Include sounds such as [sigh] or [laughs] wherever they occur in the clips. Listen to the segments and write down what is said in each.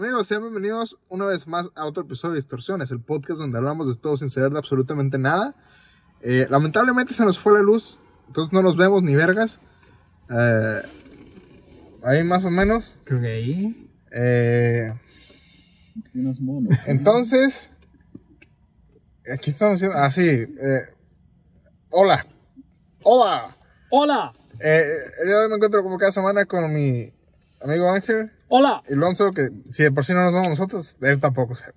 Amigos, sean bienvenidos una vez más a otro episodio de Distorsiones, el podcast donde hablamos de todo sin saber de absolutamente nada. Eh, lamentablemente se nos fue la luz, entonces no nos vemos ni vergas. Eh, ahí más o menos. Creo que ahí. Eh, Tienes mono. entonces, aquí estamos diciendo, ah, sí, eh, hola, hola. ¡Hola! Eh, el día de hoy me encuentro como cada semana con mi amigo Ángel ¡Hola! y Lonzo, que si de por sí no nos vemos nosotros, él tampoco sabe.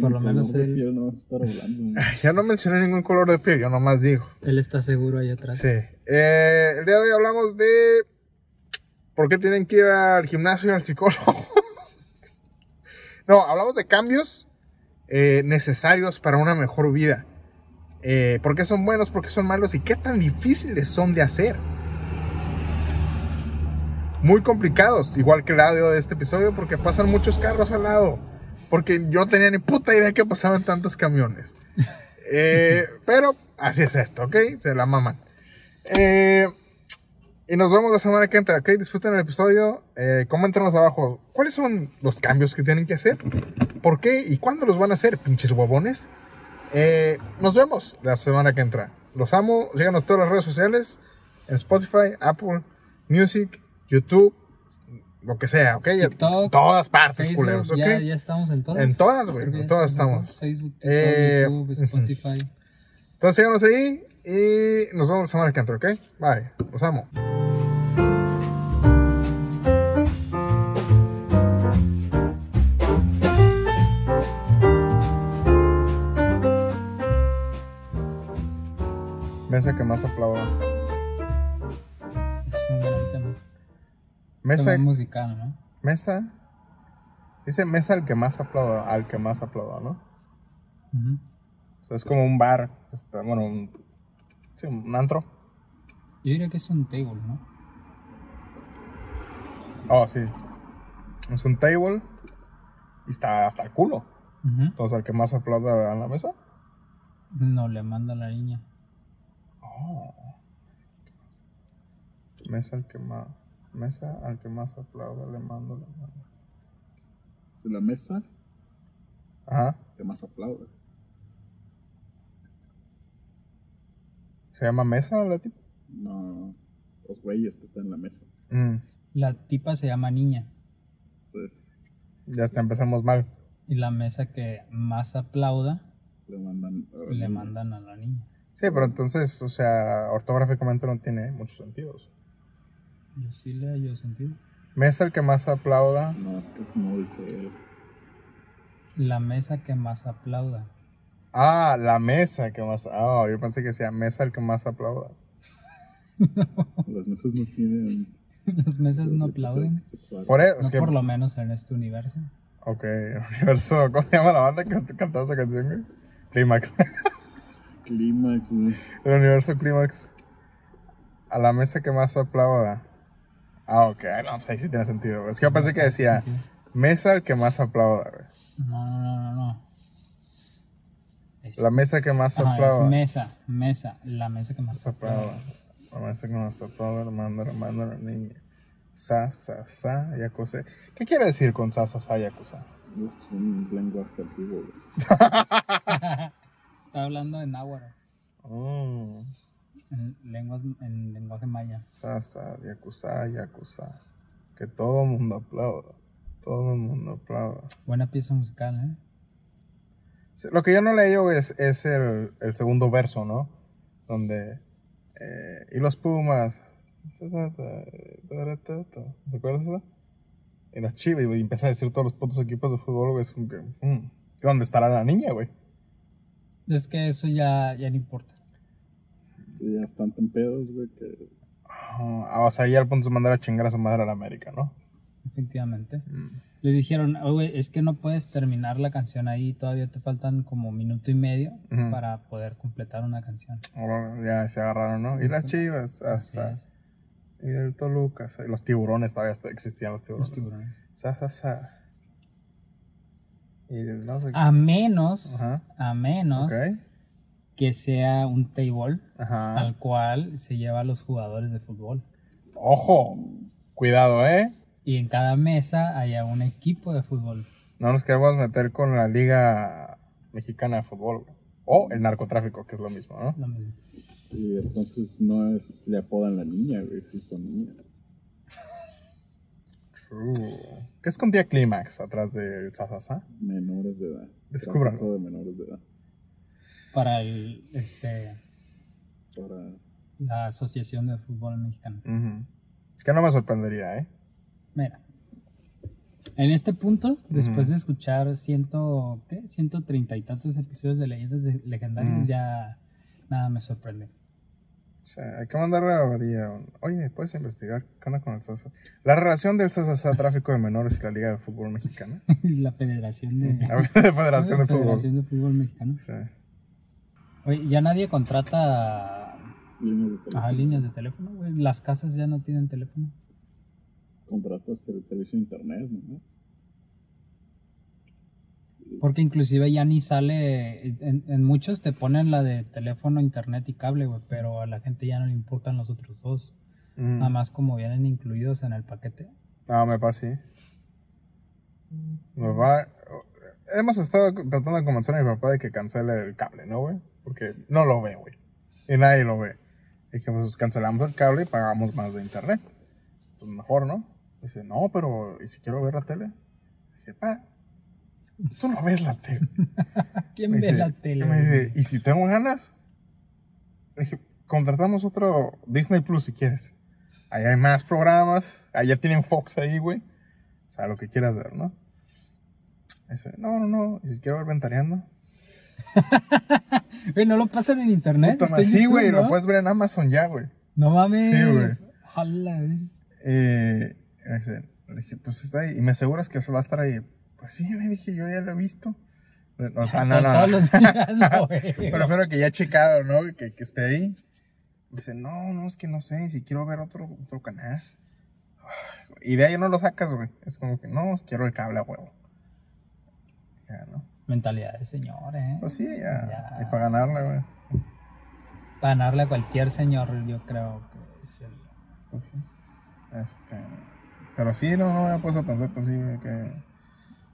Por lo menos él- Yo no estar hablando. Ya no mencioné ningún color de piel, yo nomás digo. Él está seguro ahí atrás. Sí. Eh, el día de hoy hablamos de por qué tienen que ir al gimnasio y al psicólogo. [laughs] no, hablamos de cambios eh, necesarios para una mejor vida. Eh, ¿Por qué son buenos? ¿Por qué son malos? ¿Y qué tan difíciles son de hacer? Muy complicados, igual que el audio de este episodio, porque pasan muchos carros al lado. Porque yo tenía ni puta idea que pasaban tantos camiones. [laughs] Eh, pero así es esto, ¿ok? Se la maman. Eh, y nos vemos la semana que entra, ¿ok? Disfruten el episodio. Eh, coméntenos abajo cuáles son los cambios que tienen que hacer, por qué y cuándo los van a hacer, pinches huevones. Eh, nos vemos la semana que entra. Los amo. Síganos en todas las redes sociales: en Spotify, Apple Music, YouTube, lo que sea, ¿ok? TikTok, todas partes, Facebook, culeros, ¿ok? ya, ya estamos en todas. En todas, güey, en todas en estamos. Facebook, TikTok, Eh, YouTube. Spotify. Entonces síganos ahí y nos vemos la semana que entra, ¿ok? Bye. Los amo. Mesa que más aplauda. Mesa, musical, ¿no? mesa. Dice mesa al que más aplauda, al que más aplauda, ¿no? O sea, es como un bar, este, bueno, un, sí, un antro. Yo diría que es un table, ¿no? Oh, sí. Es un table y está hasta el culo. Entonces, al que más aplauda a la mesa. No le manda la niña. Oh. Mesa al que más. Mesa al que más aplauda, le mando, le mando. De la mesa, Ajá. que más aplaude. ¿Se llama mesa la tipo? No, los güeyes que están en la mesa. Mm, La tipa se llama niña. Sí, ya está, empezamos mal. Y la mesa que más aplauda, le mandan. uh, le mandan a la niña. Sí, pero entonces, o sea, ortográficamente no tiene muchos sentidos. Yo sí le hallo sentido. Mesa al que más aplauda. No, es que como dice él. La mesa que más aplauda. Ah, la mesa que más. Ah, yo pensé que decía mesa al que más aplauda. [laughs] Las mesas no tienen. Las mesas no aplauden. Por eso, No es que. por lo menos en este universo. Ok, el universo. ¿Cómo se llama la banda que cantaba esa canción, güey? Clímax. Clímax, güey. el universo Clímax. A la mesa que más aplauda. Ah, ok. No, pues ahí sí tiene sentido. güey. Es que yo pensé que decía Sentido. mesa al que más aplauda, güey. No, no, no, no, no. Es, La mesa que más Ajá, aplauda. es mesa, mesa. La mesa que más Más aplauda. La mesa que más aplauda, hermano, hermano, la niña. Sa, sa, sa, yakuza. ¿Qué quiere decir con sa, sa, sa, yakuza? Es un lenguaje antiguo, güey. [laughs] Está hablando de náhuatl, Mm. En, lenguas, en lenguaje maya. Sa, sa, yakuza, yakuza. Que todo el mundo aplauda. Todo el mundo aplauda. Buena pieza musical, ¿eh? Sí, Lo que yo no leí es, es el, el segundo verso, ¿no? Donde. eh, y los Pumas. ¿Se acuerdas eso? Y las chivas, y empieza a decir todos los putos equipos de fútbol, güey. Es como que. mm, ¿Dónde estará la niña, güey? Es que eso ya, ya no importa. Sí, ya están tan pedos, güey, que. Ah, o sea, ya al punto de mandar a chingar a su madre a la América, ¿no? Efectivamente. Les dijeron, oye, es que no puedes terminar la canción ahí, todavía te faltan como minuto y medio para poder completar una canción. Ya se agarraron, ¿no? Y las chivas, hasta. Y el Toluca, y los tiburones, todavía existían los tiburones. Los tiburones. Sa, sa, sa. Y el no sé qué. A menos, a menos Ok. Que sea un table Ajá. al cual se lleva a los jugadores de fútbol. Ojo, cuidado, ¿eh? y en cada mesa haya un equipo de fútbol. No nos queremos meter con la Liga Mexicana de Fútbol. O el narcotráfico, que es lo mismo, ¿no? Lo mismo. Y entonces no es, le apodan la niña, güey, si son niñas. True. ¿Qué escondía Clímax atrás del Sasasa? Menores de edad. Descúbralo. De menores de edad. Para el, este, Para... la Asociación de Fútbol Mexicano. Ujú. Que no me sorprendería, ¿eh? Mira. En este punto, después Ujú. de escuchar ciento, ¿qué? 130 y tantos episodios de leyendas de- legendarias, Ujú. ya nada me sorprende. O sea, hay que mandarle a Badía. Oye, ¿puedes investigar qué onda con el Sasa? La relación del Sasa Tráfico de Menores y la Liga de Fútbol Mexicana. [laughs] la Federación de, [laughs] La Federación de [laughs] la Fútbol. Federación de Fútbol Mexicano. Sí. Oye, ya nadie contrata Líneas de teléfono. ajá, líneas de teléfono, güey. Las casas ya no tienen teléfono. Contratas el servicio de internet, ¿no? Porque inclusive ya ni sale, en, en muchos te ponen la de teléfono, internet y cable, güey, pero a la gente ya no le importan los otros dos. Mm. Nada más como vienen incluidos en el paquete. No, me pasa sí. Mi papá. Hemos estado tratando de convencer a mi papá de que cancele el cable, ¿no, güey? Porque no lo ve, güey. Y nadie lo ve. Dije, pues cancelamos el cable y pagamos más de internet. Pues mejor, ¿no? Dice, no, pero ¿y si quiero ver la tele? Dije, pa, tú no ves la tele. [laughs] ¿Quién Me ve dice- la tele? Me dice? ¿y si tengo ganas? Le dije, contratamos otro Disney Plus si quieres. Ahí hay más programas. Allá tienen Fox ahí, güey. O sea, lo que quieras ver, ¿no? Dice, no, no, no. ¿Y si quiero ver Ventaneando? [laughs] Güey, no lo pasan en internet. Puta sí, güey. ¿no? Lo puedes ver en Amazon ya, güey. No mames. Sí, güey. Ojalá. Eh, le dije, pues está ahí. ¿Y me aseguras que va a estar ahí? Pues sí, le dije, yo ya lo he visto. O sea, no, [laughs] no, Todos los días lo veo. Prefiero que ya he checado, ¿no? Que, que esté ahí. Dice, no, no, es que no sé, si quiero ver otro, otro canal. Y de ahí no lo sacas, güey. Es como que, no, quiero el cable a huevo. Ya, ¿no? Mentalidad de señor, ¿eh? Pues sí, ya. Ya. Y para ganarle, güey. Para ganarle a cualquier señor, yo creo que es el... Pues sí. Este. Pero sí, no, no me he puesto a pensar, pues sí, güey, que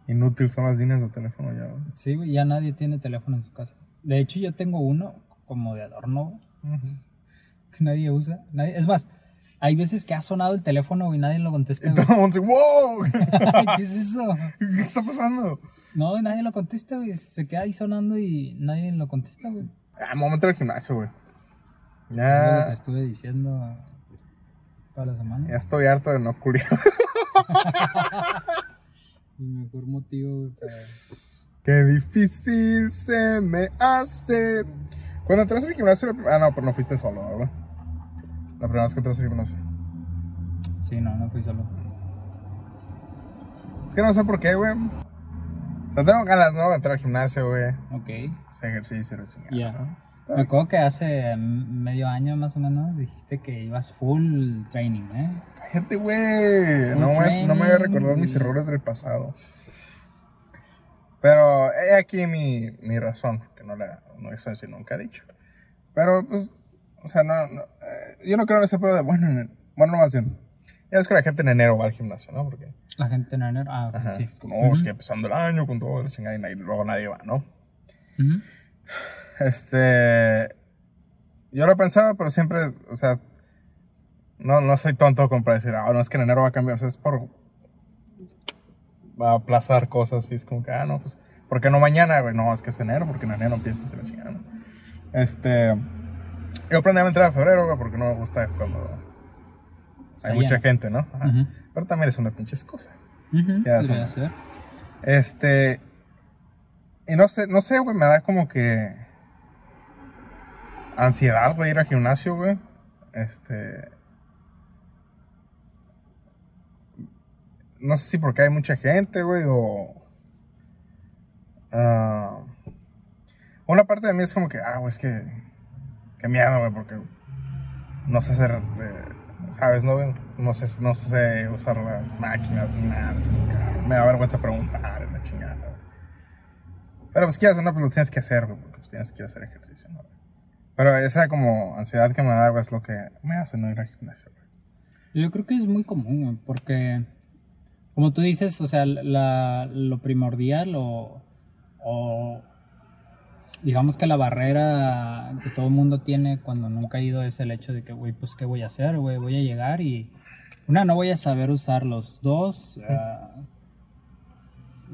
inútil son las líneas de teléfono ya, güey. Sí, güey, ya nadie tiene teléfono en su casa. De hecho, yo tengo uno como de adorno güey, Ujú. que nadie usa. Nadie... Es más, hay veces que ha sonado el teléfono y nadie lo contesta. Y güey. todo el mundo dice, wow, [laughs] ¿Qué es eso? [laughs] ¿qué está pasando? No, nadie lo contesta, güey. Se queda ahí sonando y nadie lo contesta, güey. Ah, meter al gimnasio, güey. Es lo que Ya, estuve diciendo toda la semana. ya estoy harto de no culiar. [laughs] El mejor motivo, güey, para... Qué difícil se me hace. Cuando entraste al gimnasio, ah, no, pero no fuiste solo, ¿verdad? La primera vez que entraste al gimnasio. Sí, no, no fui solo. Es que no sé por qué, güey. Sea, tengo ganas, ¿no? De entrar al gimnasio, güey. Ok. Hacer ejercicio. Ya. ¿no? Me acuerdo que hace medio año más o menos dijiste que ibas full training, ¿eh? Cállate, güey. No, me- no me voy a recordar mis errores del pasado. Pero he aquí mi, mi razón, que no la no eso sí nunca he dicho. Pero, pues, o sea, no, no, eh, yo no creo en ese pedo de, bueno, en- bueno, no más bien. Ya es que la gente en enero va al gimnasio, ¿no? Porque, La gente en enero. Ah, ajá, sí. es como, oh, es que empezando el año con todo, la chingada, y luego nadie va, ¿no? Este. Yo lo pensaba, pero siempre, o sea, no, no soy tonto como para decir, ah, no es que en enero va a cambiar, o sea, es por. Va a aplazar cosas y es como que, ah, no, pues, ¿por qué no mañana, güey? No, es que es enero, porque en enero empieza a ser la chingada, ¿no? Este. Yo planeaba entrar en febrero, güey, porque no me gusta cuando Hay mucha gente, ¿no? Ajá. Pero también es una pinche excusa. Podría sí. ser. Este. Y no sé, no sé, güey, me da como que. Ansiedad, güey, ir al gimnasio, güey. Este. No sé si porque hay mucha gente, güey, o. ah, una parte de mí es como que, ah, güey, es que. Qué miedo, güey, porque. No sé hacer. eh, ¿Sabes, no? No sé, no sé usar las máquinas ni nada. me da vergüenza preguntar en la chingada, güey. Pero pues quieres, no, pues lo tienes que hacer, güey, porque pues tienes que hacer ejercicio, ¿no? Pero esa como ansiedad que me da, güey, es lo que me hace no ir al gimnasio, güey. Yo creo que es muy común, porque como tú dices, o sea, la, lo primordial o, o digamos que la barrera que todo el mundo tiene cuando nunca ha ido es el hecho de que, güey, pues, ¿qué voy a hacer, güey? Voy a llegar y, una, no voy a saber usarlos. Dos, ah,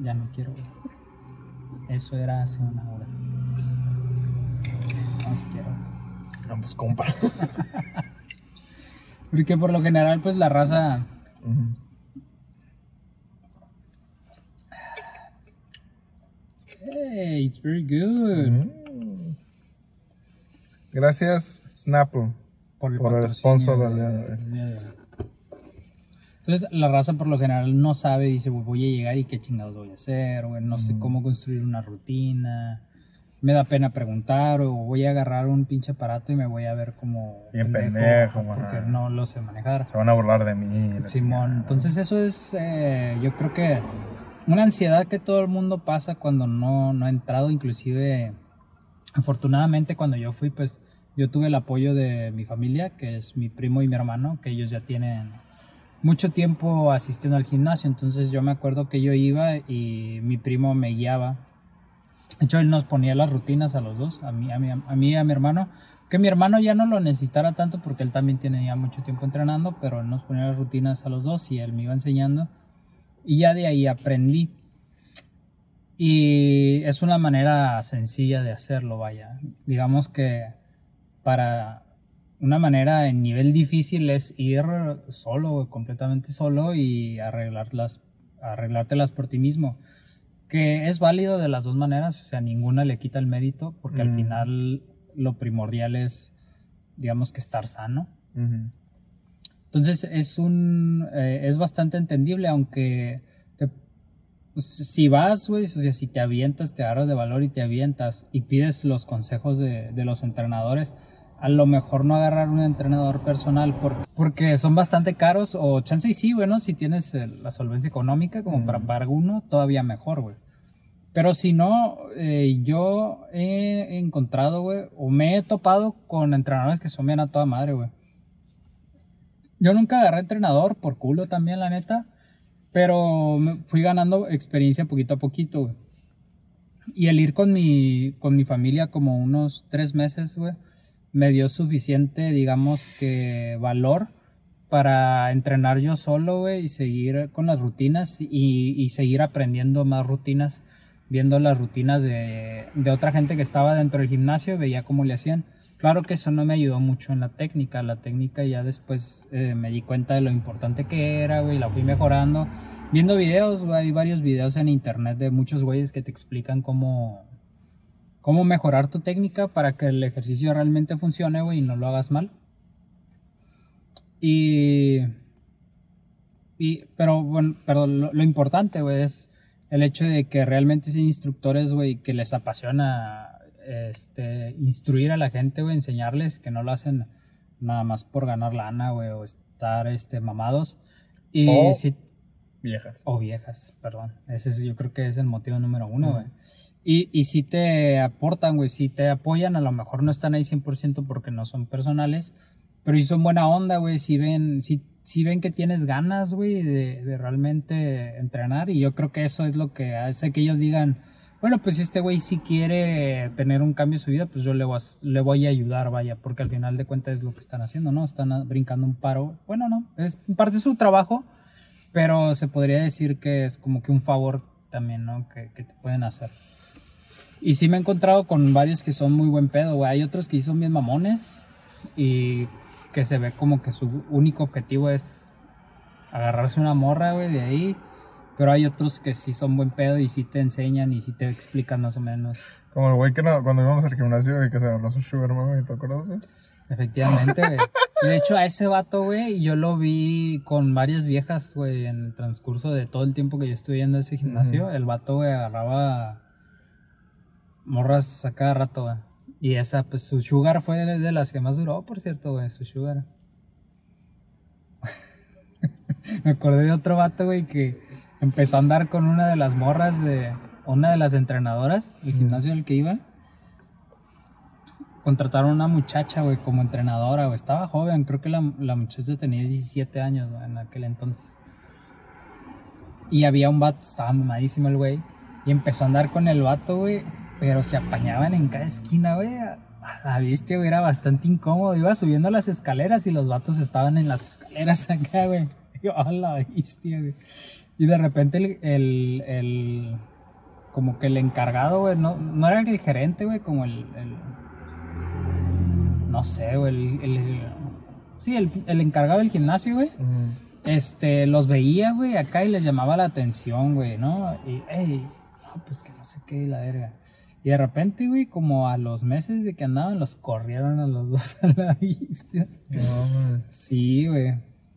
ya no quiero, güey. Eso era hace una hora. No si quiero. Vamos, compa. [laughs] Porque por lo general, pues, la raza... Hey, it's very good. Mm. Gracias, Snapple. Por el, Por el sponsor. Entonces, la raza por lo general no sabe, dice, "Güey, voy a llegar y qué chingados voy a hacer, güey, no sé cómo construir una rutina, me da pena preguntar, o voy a agarrar un pinche aparato y me voy a ver como Bien pendejo, porque ajá. no lo sé manejar. Se van a burlar de mí. Simón, chingada. entonces eso es, eh, yo creo que una ansiedad que todo el mundo pasa cuando no, no ha entrado, inclusive, afortunadamente cuando yo fui, pues yo tuve el apoyo de mi familia, que es mi primo y mi hermano, que ellos ya tienen mucho tiempo asistiendo al gimnasio, entonces yo me acuerdo que yo iba y mi primo me guiaba. De hecho, él nos ponía las rutinas a los dos, a mí, a mí, a mí y a mi hermano. Que mi hermano ya no lo necesitara tanto porque él también tiene ya mucho tiempo entrenando, pero él nos ponía las rutinas a los dos y él me iba enseñando. Y ya de ahí aprendí. Y es una manera sencilla de hacerlo, vaya. Digamos que para una manera en nivel difícil es ir solo, completamente solo y arreglarlas, arreglártelas por ti mismo. Que es válido de las dos maneras, o sea, ninguna le quita el mérito, porque al Mm. final lo primordial es, digamos que estar sano. Ujú. Entonces es un eh, es bastante entendible, aunque te- pues, si vas, güey, o sea, si te avientas, te agarras de valor y te avientas y pides los consejos de, de los entrenadores, a lo mejor no agarrar un entrenador personal por- porque son bastante caros o chance y sí, bueno, si tienes eh, la solvencia económica como para Mm. pagar uno, todavía mejor, güey. Pero si no, eh, yo he encontrado, güey, o me he topado con entrenadores que son bien a toda madre, güey. Yo nunca agarré entrenador por culo también, la neta. Pero fui ganando experiencia poquito a poquito. Y el ir con mi, con mi familia como unos tres meses, güey, me dio suficiente, digamos que valor para entrenar yo solo, y seguir con las rutinas y, y seguir aprendiendo más rutinas, viendo las rutinas de, de otra gente que estaba dentro del gimnasio, veía cómo le hacían. Claro que eso no me ayudó mucho en la técnica, la técnica ya después eh, me di cuenta de lo importante que era, güey, la fui mejorando. Viendo videos, güey, hay varios videos en internet de muchos güeyes que te explican cómo, cómo mejorar tu técnica para que el ejercicio realmente funcione, güey, y no lo hagas mal. Y, y pero bueno, pero lo, lo importante, güey, es el hecho de que realmente sean instructores, güey, que les apasiona este, instruir a la gente, güey, enseñarles que no lo hacen nada más por ganar lana, güey, o estar este, mamados. Y O- sí, Viejas. o viejas, perdón. Ese es, yo creo que es el motivo número uno, güey. Y, y si te aportan, güey, si te apoyan, a lo mejor no están ahí 100% porque no son personales, pero si son buena onda, güey, si ven, si, si ven que tienes ganas, güey, de, de realmente entrenar, y yo creo que eso es lo que hace que ellos digan, bueno, pues si este güey sí quiere tener un cambio en su vida, pues yo le voy, a, le voy a ayudar, vaya, porque al final de cuentas es lo que están haciendo, ¿no? Están brincando un paro. Bueno, no, es parte su trabajo, pero se podría decir que es como que un favor también, ¿no? Que, que te pueden hacer. Y sí me he encontrado con varios que son muy buen pedo, güey. Hay otros que son bien mamones y que se ve como que su único objetivo es agarrarse una morra, güey, de ahí. Pero hay otros que sí son buen pedo y sí te enseñan y sí te explican más o menos. Como el güey que no- cuando íbamos al gimnasio y que se agarró su sugar mami, ¿te acuerdas? Efectivamente, güey. [laughs] De hecho, a ese vato, güey, yo lo vi con varias viejas, güey, en el transcurso de todo el tiempo que yo estuve yendo a ese gimnasio. El vato, güey, agarraba morras a cada rato, güey. Y esa, pues, su sugar fue de de las que más duró, por cierto, güey, su sugar. [laughs] Me acordé de otro vato, güey, que empezó a andar con una de las morras de una de las entrenadoras del gimnasio al que iba contrataron a una muchacha, güey, como entrenadora, güey. Estaba joven, creo que la, la muchacha tenía 17 años, güey, en aquel entonces. Y había un vato, estaba mamadísimo el güey. Y empezó a andar con el vato, güey. Pero se apañaban en cada esquina, güey. A la bestia, güey, era bastante incómodo. Iba subiendo las escaleras y los vatos estaban en las escaleras [laughs] acá, güey. Yo, a la bestia, güey. Y de repente el, el, el- como que el encargado, güey, no, no era el gerente, güey, como el, el- no sé, güey, el, el- sí, el, el encargado del gimnasio, güey, este, los veía, güey, acá y les llamaba la atención, güey, ¿no? Y, hey, no, pues que no sé qué, la verga. Y de repente, güey, como a los meses de que andaban, los corrieron a los [laughs] dos a la vista. No, mames. Sí, güey.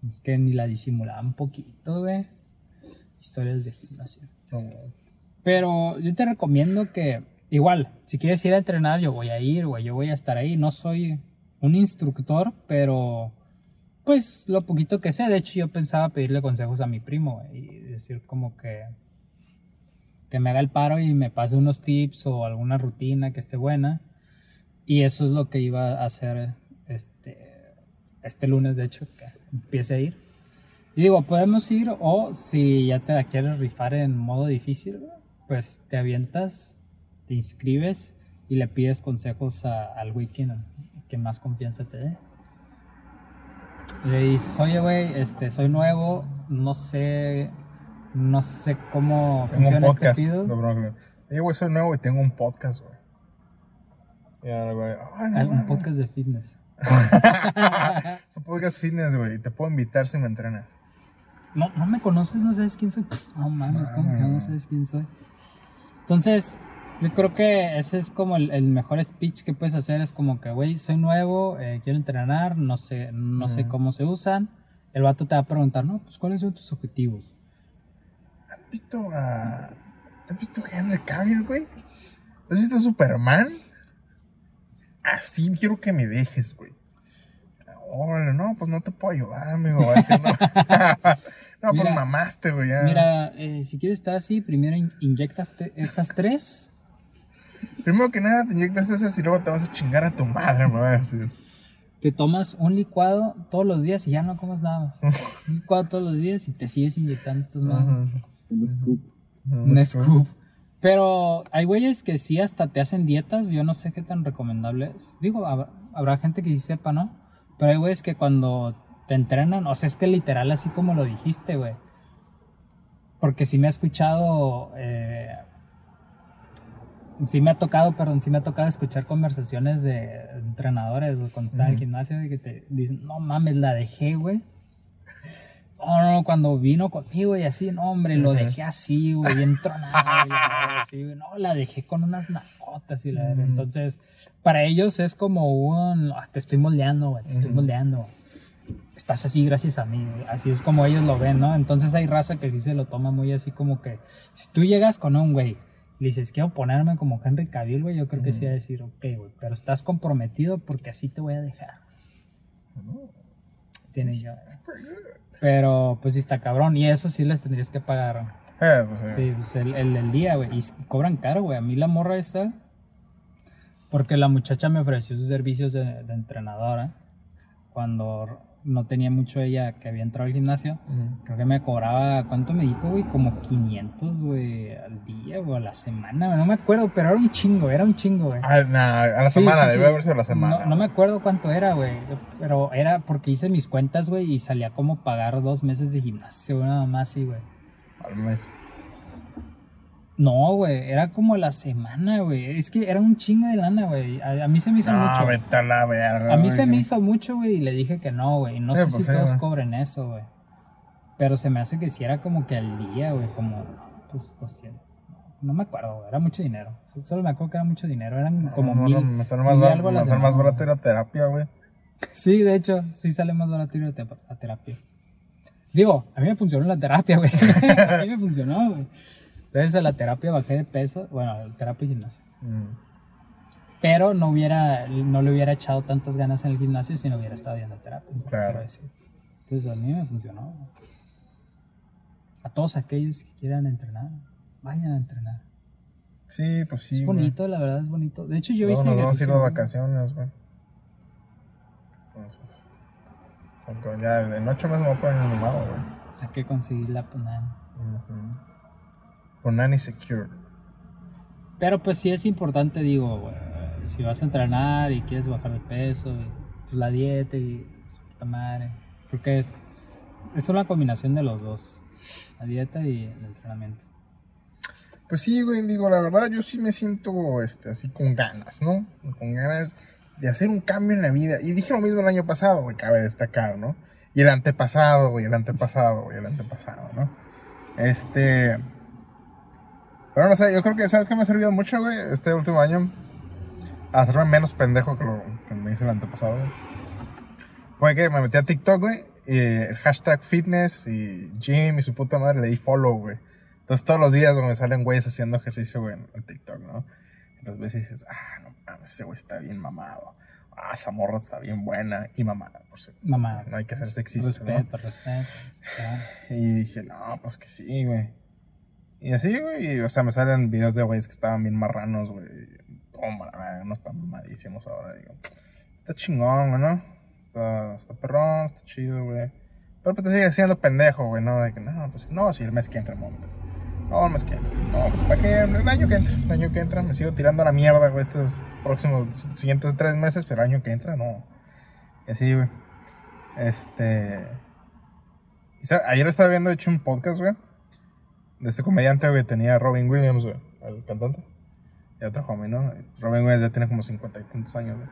Es que ni la disimulaban un poquito, güey. Historias de gimnasio. Mames. Pero yo te recomiendo que, igual, si quieres ir a entrenar, yo voy a ir, güey. Yo voy a estar ahí. No soy un instructor, pero pues lo poquito que sé. De hecho, yo pensaba pedirle consejos a mi primo. Y decir como que que me haga el paro y me pase unos tips o alguna rutina que esté buena. Y eso es lo que iba a hacer este, este lunes, de hecho, que empiece a ir. Y digo, podemos ir o si ya te la quieres rifar en modo difícil, pues te avientas, te inscribes y le pides consejos a- al güey que, más confianza te dé. Y le dices, oye, güey, este, soy nuevo, no sé, no sé cómo Tengo un funciona este podcast. pido. lo bronco. Oye, güey, soy nuevo y tengo un podcast, güey. Y ahora, güey, ay, no un podcast de fitness. [laughs] Es un podcast fitness, güey. y Te puedo invitar si me entrenas. No, no me conoces, no sabes quién soy. Pff, no mames, ¿cómo que no sabes quién soy? Entonces, yo creo que ese es como el, el mejor speech que puedes hacer. Es como que, güey, soy nuevo, eh, quiero entrenar, no sé, no sé cómo se usan. El vato te va a preguntar, no, pues cuáles son tus objetivos. ¿Has visto a. ¿Has visto a Henry Cavill, güey? ¿Has visto a Superman? Así quiero que me dejes, güey. Órale, no, pues no te puedo ayudar, amigo. Va a decir, [laughs] no, pues Mira, mamaste, güey. Ya. Mira, eh, si quieres estar así, primero in- inyectas te- estas tres. Primero que nada, te inyectas esas y luego te vas a chingar a tu madre, me va a decir. Te tomas un licuado todos los días y ya no comas nada más. Un licuado todos los días y te sigues inyectando estas madres. Un scoop. Un scoop. Pero hay güeyes que sí hasta te hacen dietas. Yo no sé qué tan recomendable es. Digo, hab- habrá gente que sí sepa, ¿no? Pero hay güeyes que cuando te entrenan, o sea, es que literal así como lo dijiste, güey. Porque sí me ha escuchado, eh, sí me ha tocado, perdón, sí me ha tocado escuchar conversaciones de entrenadores güey, cuando estaba en el gimnasio y que te dicen, no mames, la dejé, güey. No, no, no, cuando vino conmigo y así, no, hombre, lo dejé así, güey, bien tronado, y así, güey. No, la dejé con unas nacotas y la verga. Ujú. Entonces, para ellos es como un, "Ah, te estoy moldeando, güey, te estoy moldeando. Estás así gracias a mí, así es como ellos lo ven, ¿no? Entonces hay raza que sí se lo toma muy así como que, si tú llegas con un güey y le dices, quiero ponerme como Henry Cavill, güey, yo creo que sí va a decir, ok, güey, pero estás comprometido porque así te voy a dejar. Tiene yo. Pero pues sí está cabrón. Y eso sí les tendrías que pagar. Eh, pues, eh. Sí, pues el, el, el día, güey. Y cobran caro, güey. A mí la morra esta. Porque la muchacha me ofreció sus servicios de, de entrenadora. Cuando no tenía mucho ella que había entrado al gimnasio. Creo que me cobraba, ¿cuánto me dijo, güey? Como 500, güey, al día o a la semana. No me acuerdo, pero era un chingo, era un chingo, güey. Ah, nah, a la Sí, semana, sí, debe haber sido a la semana. No, no me acuerdo cuánto era, güey. Pero era porque hice mis cuentas, güey, y salía como pagar dos meses de gimnasio, nada más así, güey. Al mes. No, güey, era como la semana, güey. Es que era un chingo de lana, güey. A, a mí se me hizo No, mucho. vete a la verga. A mí güey. se me hizo mucho, güey, y le dije que no, güey. No Sí, sé pues si sí, todos güey. cobren eso, güey. Pero se me hace que si era como que al día, güey, como, pues, 200. No me acuerdo, güey. Era mucho dinero. So- Solo me acuerdo que era mucho dinero. Eran como No, no, mil. me sale más, mil bar- algo a la me sale más barato ir a terapia, güey. [laughs] Sí, de hecho, sí sale más barato ir a terapia. Digo, a mí me funcionó la terapia, güey. [laughs] a mí me funcionó, güey. Gracias a la terapia bajé de peso. Bueno, terapia y gimnasio. Mm. Pero no hubiera, no le hubiera echado tantas ganas en el gimnasio si no hubiera estado yendo a terapia. Claro. Entonces a mí me funcionó. A todos aquellos que quieran entrenar, vayan a entrenar. Sí, pues sí. es bonito, la verdad es bonito. De hecho, yo hice nos vamos a ir de vacaciones, güey. Entonces. Ya en ocho meses me voy a poner animado, güey. Hay que conseguir la pues, nada. Por Nanny Secure. Pero pues sí es importante, digo, si vas a entrenar y quieres bajar de peso, y, pues la dieta y su puta madre. Creo que es, es una combinación de los dos, la dieta y el entrenamiento. Pues sí, güey, digo, la verdad, yo sí me siento este, así con ganas, ¿no? Con ganas de hacer un cambio en la vida. Y dije lo mismo el año pasado, güey, cabe destacar, ¿no? Y el antepasado, güey, el antepasado, güey, el antepasado, ¿no? Este. Pero no sé, yo creo que, ¿sabes qué me ha servido mucho, güey? Este último año. A hacerme menos pendejo que lo que me hice el antepasado, güey. Fue que me metí a TikTok, güey. Y el hashtag fitness y gym y su puta madre le di follow, güey. Entonces todos los días me salen güeyes haciendo ejercicio, güey, en TikTok, ¿no? Entonces ves y dices, ah, no mames, ese güey está bien mamado. Ah, esa morra está bien buena y mamada, por cierto. Mamá, No hay que ser sexista, respeto, ¿no? respeto. claro. [laughs] Y dije, no, pues que sí, güey. Y así, güey, o sea, me salen videos de güeyes que estaban bien marranos, güey. Toma, no están mamadísimos ahora, digo. Está chingón, ¿no? Está, está perrón, está chido, güey. Pero pues te sigue siendo pendejo, güey, ¿no? De que, no, pues no, si el mes que entra, momento. No, el mes que entra. No, pues para qué, el año que entra, el año que entra, me sigo tirando a la mierda, güey, estos próximos, siguientes tres meses, pero el año que entra, no. Y así, güey. Este. Ayer estaba viendo, hecho, un podcast, güey. De este comediante, güey, tenía a Robin Williams, güey, el cantante. Y otro homie, ¿no? Robin Williams ya tiene como cincuenta y tantos años, güey.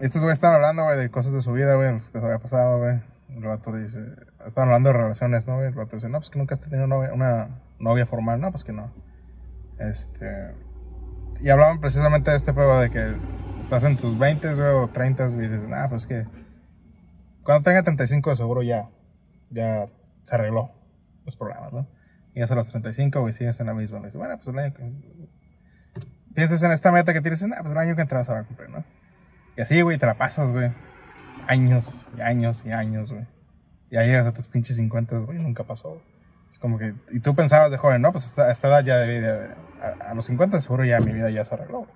Estos güeyes están hablando, güey, de cosas de su vida, güey, los que se había pasado, güey. El rato dice, están hablando de relaciones, ¿no, güey? El rato dice, no, pues que nunca has tenido una novia formal, no, pues que no. Este. Y hablaban precisamente de este juego de que estás en tus 20, güey, o 30, güey, y dices, ah, pues que. Cuando tenga 35, de seguro ya. Ya se arregló los problemas, ¿no? Y a los 35, güey, sigues en la misma. Dices, bueno, pues el año que. Piensas en esta meta que tienes, ah, pues el año que entra vas a cumplir, ¿no? Y así, güey, te la pasas, güey. Años y años y años, güey. Y ahí llegas a tus pinches 50, güey, nunca pasó. güey. Es como que. Y tú pensabas de joven, ¿no? Pues a esta edad ya de vida. A, a los 50 seguro ya mi vida ya se arregló, güey.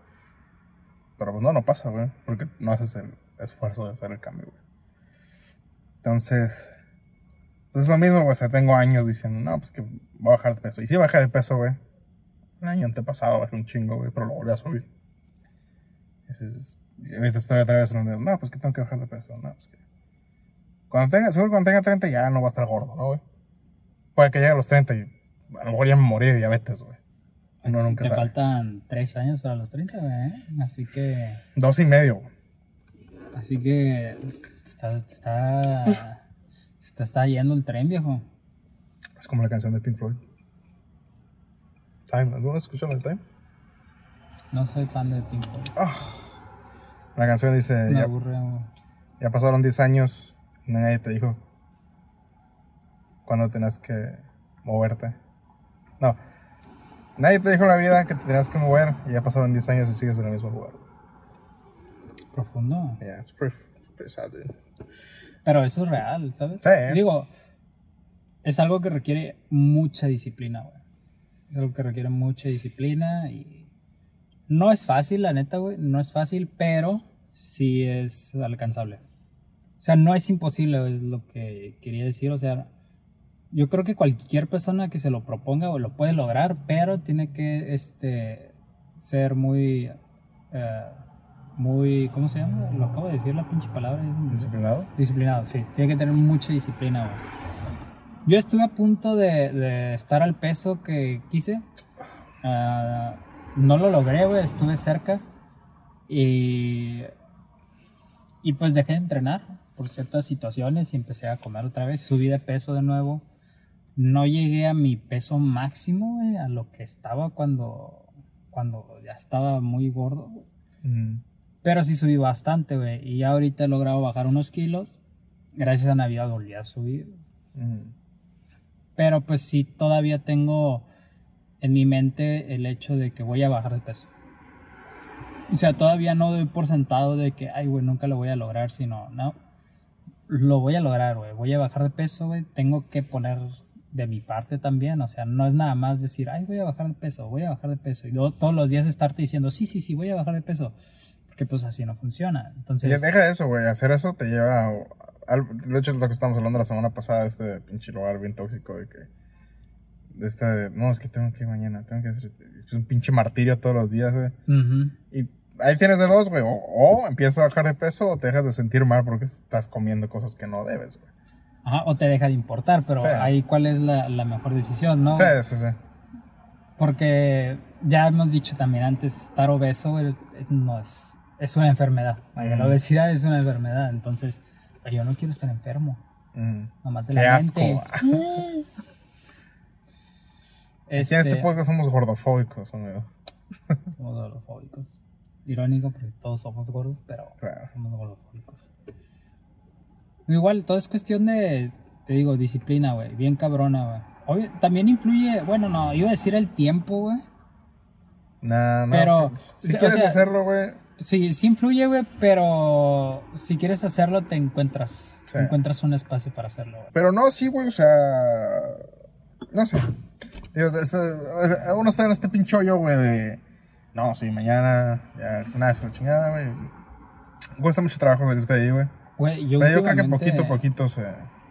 Pero pues no, no pasa, güey. Porque no haces el esfuerzo de hacer el cambio, güey. Entonces. Pues es lo mismo, güey. O sea, tengo años diciendo, no, pues que voy a bajar de peso. Y sí bajé de peso, güey. El año antepasado bajé un chingo, güey, pero lo volví a subir. Ese es- y ahorita estoy otra vez en donde, no, pues que tengo que bajar de peso. No, pues que. Cuando tenga, seguro cuando tenga 30 ya no va a estar gordo, ¿no, güey? Puede que llegue a los 30 y a lo mejor ya me morí de diabetes, güey. Uno nunca Te sabe. faltan tres años para los 30, güey. ¿eh? Así que. Dos y medio, güey. Así que. Está, está, se te está yendo el tren, viejo. Es como la canción de Pink Floyd. Time, ¿alguno escuchó la de Time? No soy fan de Pink Floyd. La canción dice, Me ya, aburre, ya pasaron 10 años y nadie te dijo cuando tenías que moverte. No, nadie te dijo en la vida que te tenías que mover y ya pasaron 10 años y sigues en el mismo lugar. Profundo. Yeah, it's pretty, pretty sad, dude. Pero eso es real, ¿sabes? Sí. Digo, es algo que requiere mucha disciplina, güey. Es algo que requiere mucha disciplina y no es fácil, la neta, güey. No es fácil, pero sí es alcanzable. O sea, no es imposible, es lo que quería decir. O sea, yo creo que cualquier persona que se lo proponga o lo puede lograr, pero tiene que este, ser muy, eh, muy, ¿cómo se llama? Lo acabo de decir la pinche palabra. ¿Disciplinado? Disciplinado, sí. Tiene que tener mucha disciplina, güey. Yo estuve a punto de, de estar al peso que quise. Ah, no lo logré, güey. Estuve cerca. Y, y pues dejé de entrenar por ciertas situaciones y empecé a comer otra vez. Subí de peso de nuevo. No llegué a mi peso máximo, güey, a lo que estaba cuando, cuando ya estaba muy gordo. Mm. Pero sí subí bastante, güey. Y ya ahorita he logrado bajar unos kilos. Gracias a Navidad volví a subir. Mm. Pero pues sí, todavía tengo en mi mente el hecho de que voy a bajar de peso. O sea, todavía no doy por sentado de que, ay, güey, nunca lo voy a lograr, sino, no. Lo voy a lograr, güey. Voy a bajar de peso, güey. Tengo que poner de mi parte también. O sea, no es nada más decir, ay, voy a bajar de peso, voy a bajar de peso. Y luego todos los días estarte diciendo, sí, sí, sí, voy a bajar de peso. Porque pues así no funciona. Entonces, Ya deja eso, güey. Hacer eso te lleva. a- al- de hecho, lo que estábamos hablando la semana pasada, este pinche lugar bien tóxico de que de esta, no, es que tengo que ir mañana, tengo que hacer, es un pinche martirio todos los días, güey. Ujú. Y ahí tienes de dos, güey. O, o empiezas a bajar de peso o te dejas de sentir mal porque estás comiendo cosas que no debes, güey. Ajá, o te deja de importar, pero Sí. ahí cuál es la, la mejor decisión, ¿no? Sí, sí, sí. Porque ya hemos dicho también antes, estar obeso güey, no es, es una enfermedad. Vaya, La Mm. obesidad es una enfermedad, entonces yo no quiero estar enfermo, Mm. nomás de Qué la asco. mente. [laughs] Aquí en este Este, podcast somos gordofóbicos, amigos. [laughs] somos gordofóbicos. Irónico porque todos somos gordos, pero Claro. somos gordofóbicos. Igual, todo es cuestión de, te digo, disciplina, güey, bien cabrona, güey. Obvio, también influye, bueno, no, iba a decir el tiempo, güey. Nah, no. Pero, si o quieres sea, hacerlo, güey. Sí, sí influye, güey, pero si quieres hacerlo, te encuentras, Sí. te encuentras un espacio para hacerlo, güey. Pero no, sí, güey, o sea. No sé. Digo, este- uno está en este pinche hoyo, güey, de. No, sí, mañana, ya, al gimnasio, la chingada, güey. Cuesta mucho trabajo salirte de ahí, güey. Güey, yo, Pero yo creo que poquito a poquito se,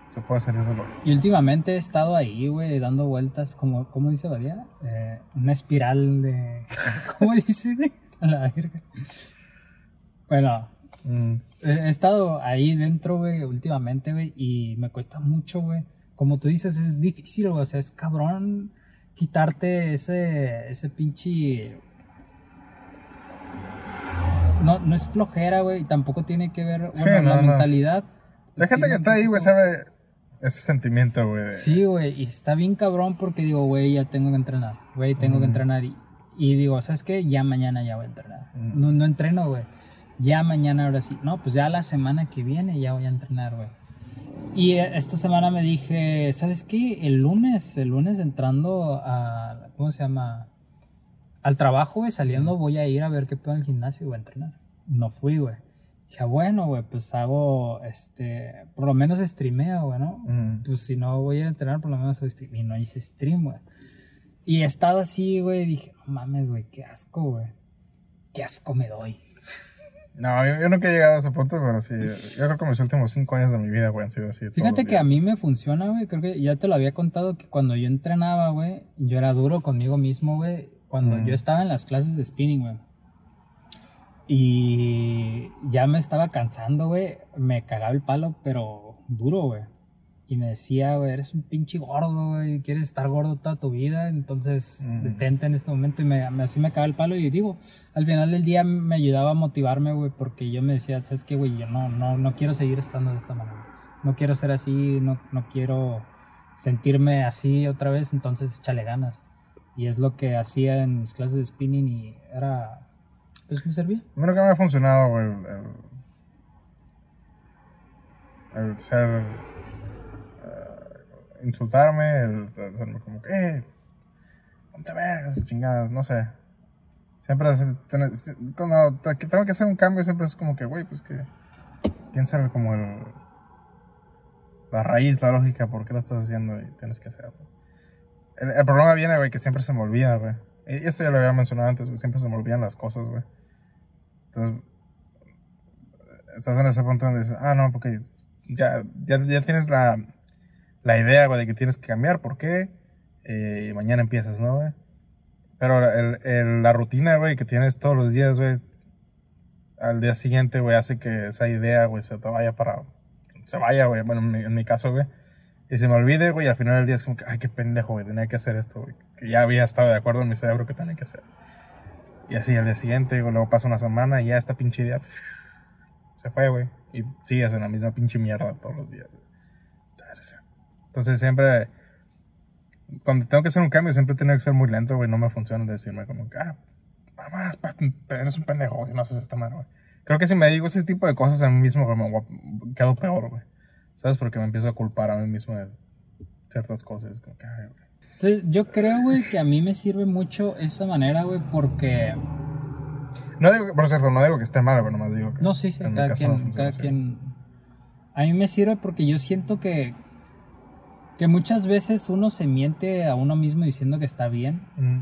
se puede salir de lo. Y últimamente he estado ahí, güey, dando vueltas, como, ¿cómo dice María? Eh, una espiral de... [laughs] ¿Cómo dice, güey? A la verga. Bueno, Mm. he estado ahí dentro, güey, últimamente, güey, y me cuesta mucho, güey. Como tú dices, es difícil, güey, o sea, es cabrón quitarte ese, ese pinche... No, no es flojera, güey, y tampoco tiene que ver, Sí, bueno, no, la no. mentalidad. La gente que está ahí, güey, sabe ese sentimiento, güey. Sí, güey, y está bien cabrón porque digo, güey, ya tengo que entrenar, güey, tengo que Ujú. entrenar y, y digo, ¿sabes qué? Ya mañana ya voy a entrenar. Ujú. No, no entreno, güey. Ya mañana ahora sí. No, pues ya la semana que viene ya voy a entrenar, güey. Y eh, esta semana me dije, ¿sabes qué? El lunes, el lunes entrando a, ¿cómo se llama? Al trabajo, güey, saliendo voy a ir a ver qué puedo en el gimnasio y voy a entrenar. No fui, güey. Dije, bueno, güey, pues hago, este, por lo menos streameo, güey, ¿no? Mm. pues si no voy a entrenar, por lo menos hago stream. Y no hice stream, güey. Y he estado así, güey, dije, no mames, güey, qué asco, güey. Qué asco me doy. No, yo, yo nunca he llegado a ese punto, pero sí. Yo creo que mis últimos cinco años de mi vida, güey, han sido así. Fíjate que a mí me funciona, güey. Creo que ya te lo había contado que cuando yo entrenaba, güey, yo era duro conmigo mismo, güey. Cuando Mm. yo estaba en las clases de spinning, güey. Y ya me estaba cansando, güey. Me cagaba el palo, pero duro, güey. Y me decía, güey, eres un pinche gordo, güey. Quieres estar gordo toda tu vida. Entonces, Mm. detente en este momento. Y me, me- así me cagaba el palo. Y digo, al final del día me ayudaba a motivarme, güey. Porque yo me decía, ¿sabes qué, güey? Yo no, no, no quiero seguir estando de esta manera. No quiero ser así. No, no quiero sentirme así otra vez. Entonces, échale ganas. Y es lo que hacía en mis clases de spinning. Y era. Pues me servía. Mí nunca me ha funcionado, güey, el, el, el ser. Insultarme, el hacerme como que. Eh, ponte vergas, chingadas, no sé. Siempre cuando tengo que hacer un cambio, siempre es como que, güey, pues que. ¿Quién sabe como el. La raíz, la lógica, por qué lo estás haciendo y tienes que hacerlo. El, el problema viene, güey, que siempre se me olvida, güey. Y esto ya lo había mencionado antes, güey. Siempre se me olvidan las cosas, güey. Entonces, estás en ese punto donde dices, ah, no, porque ya, ya, ya tienes la, la idea, güey, de que tienes que cambiar. ¿Por qué? Eh, mañana empiezas, ¿no, güey? Pero el, el- la rutina, güey, que tienes todos los días, güey, al día siguiente, güey, hace que esa idea, güey, se te vaya para... Se vaya, güey, bueno, en mi, en mi caso, güey. Y se me olvide, güey, al final del día es como que, ay, qué pendejo, güey, tenía que hacer esto, güey. Que ya había estado de acuerdo en mi cerebro que tenía que hacer. Y así al día siguiente, luego pasa una semana y ya esta pinche idea se fue, güey. Y sigues en la misma pinche mierda todos los días. güey. Entonces siempre, cuando tengo que hacer un cambio, siempre tiene que ser muy lento, güey. No me funciona decirme como ah, mamá, eres un pendejo, güey, no haces esta mano, güey. Creo que si me digo ese tipo de cosas a mí mismo, güey, me quedo peor, güey. ¿Sabes? Porque me empiezo a culpar a mí mismo de ciertas cosas. Como que, ay, güey. Entonces, yo creo, güey, que a mí me sirve mucho esa manera, güey, porque. No digo, por cierto, no digo que esté mal, pero nomás digo que. No, sí, sí, cada quien, cada quien. A mí me sirve porque yo siento que. Que muchas veces uno se miente a uno mismo diciendo que está bien. Mm.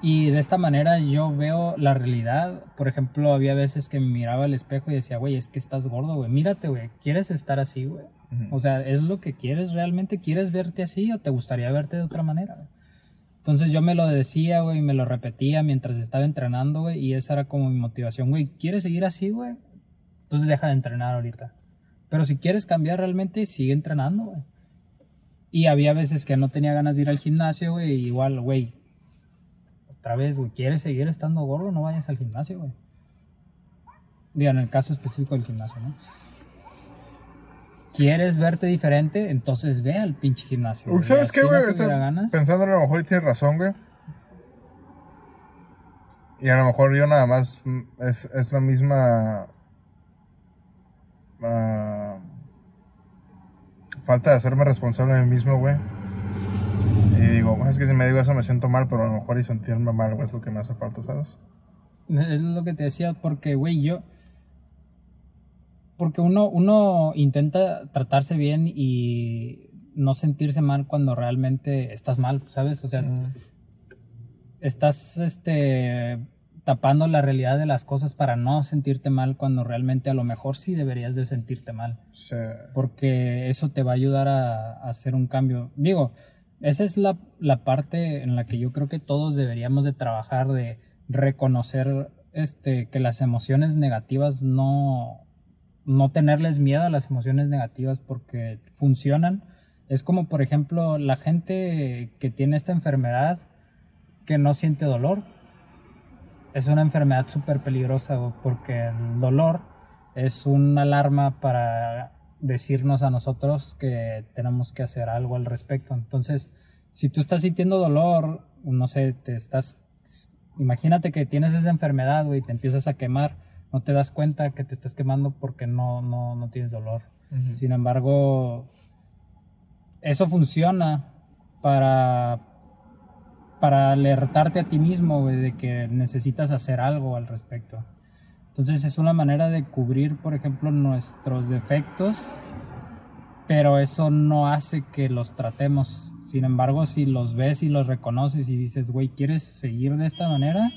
Y de esta manera yo veo la realidad. Por ejemplo, había veces que me miraba al espejo y decía, güey, es que estás gordo, güey. Mírate, güey. ¿Quieres estar así, güey? O sea, ¿es lo que quieres realmente? ¿Quieres verte así o te gustaría verte de otra manera? Entonces yo me lo decía, güey, me lo repetía mientras estaba entrenando, güey, y esa era como mi motivación, güey, ¿quieres seguir así, güey? Entonces deja de entrenar ahorita. Pero si quieres cambiar realmente, sigue entrenando, güey. Y había veces que no tenía ganas de ir al gimnasio, güey, y igual, güey, otra vez, güey, ¿quieres seguir estando gordo? No vayas al gimnasio, güey. Digo, en el caso específico del gimnasio, ¿no? ¿Quieres verte diferente? Entonces ve al pinche gimnasio. güey. ¿Sabes qué, güey? no. Pensando a lo mejor y tienes razón, güey. Y a lo mejor yo nada más mm, es, es la misma ah, falta de hacerme responsable de mí mismo, güey. Y digo, "Pues es que si me digo eso me siento mal, pero a lo mejor y sentirme mal, güey, es lo que me hace falta, ¿sabes? Es lo que te decía, porque, güey, yo. Porque uno, uno intenta tratarse bien y no sentirse mal cuando realmente estás mal, ¿sabes? O sea, estás este, tapando la realidad de las cosas para no sentirte mal cuando realmente a lo mejor sí deberías de sentirte mal. Sea, porque eso te va a ayudar a, a hacer un cambio. Digo, esa es la, la parte en la que yo creo que todos deberíamos de trabajar, de reconocer este, que las emociones negativas no, no tenerles miedo a las emociones negativas porque funcionan. Es como, por ejemplo, la gente que tiene esta enfermedad que no siente dolor. Es una enfermedad súper peligrosa porque el dolor es una alarma para decirnos a nosotros que tenemos que hacer algo al respecto. Entonces, si tú estás sintiendo dolor, no sé, te estás... Imagínate que tienes esa enfermedad, güey, y te empiezas a quemar, no te das cuenta que te estás quemando porque no, no, no tienes dolor. Sin embargo, eso funciona para, para alertarte a ti mismo de que necesitas hacer algo al respecto. Entonces es una manera de cubrir, por ejemplo, nuestros defectos, pero eso no hace que los tratemos. Sin embargo, si los ves y los reconoces y dices, güey, ¿quieres seguir de esta manera?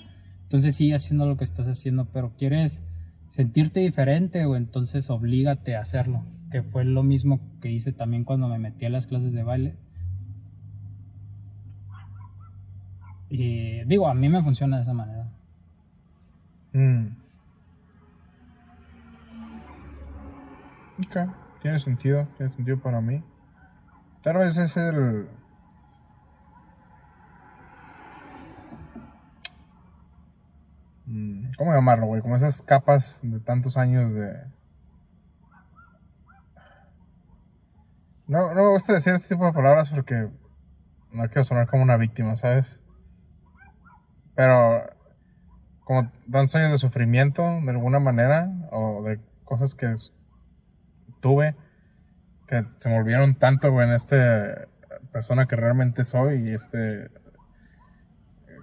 Entonces sigue haciendo lo que estás haciendo, pero quieres sentirte diferente o entonces oblígate a hacerlo, que fue lo mismo que hice también cuando me metí a las clases de baile. Y digo, a mí me funciona de esa manera. Mm. Ok, tiene sentido, tiene sentido para mí. Tal vez es el... Mm, ¿Cómo llamarlo, güey? Como esas capas de tantos años de... No, no me gusta decir este tipo de palabras porque no quiero sonar como una víctima, ¿sabes? Pero como tantos años de sufrimiento de alguna manera o de cosas que tuve que se me volvieron tanto güey, en este persona que realmente soy y este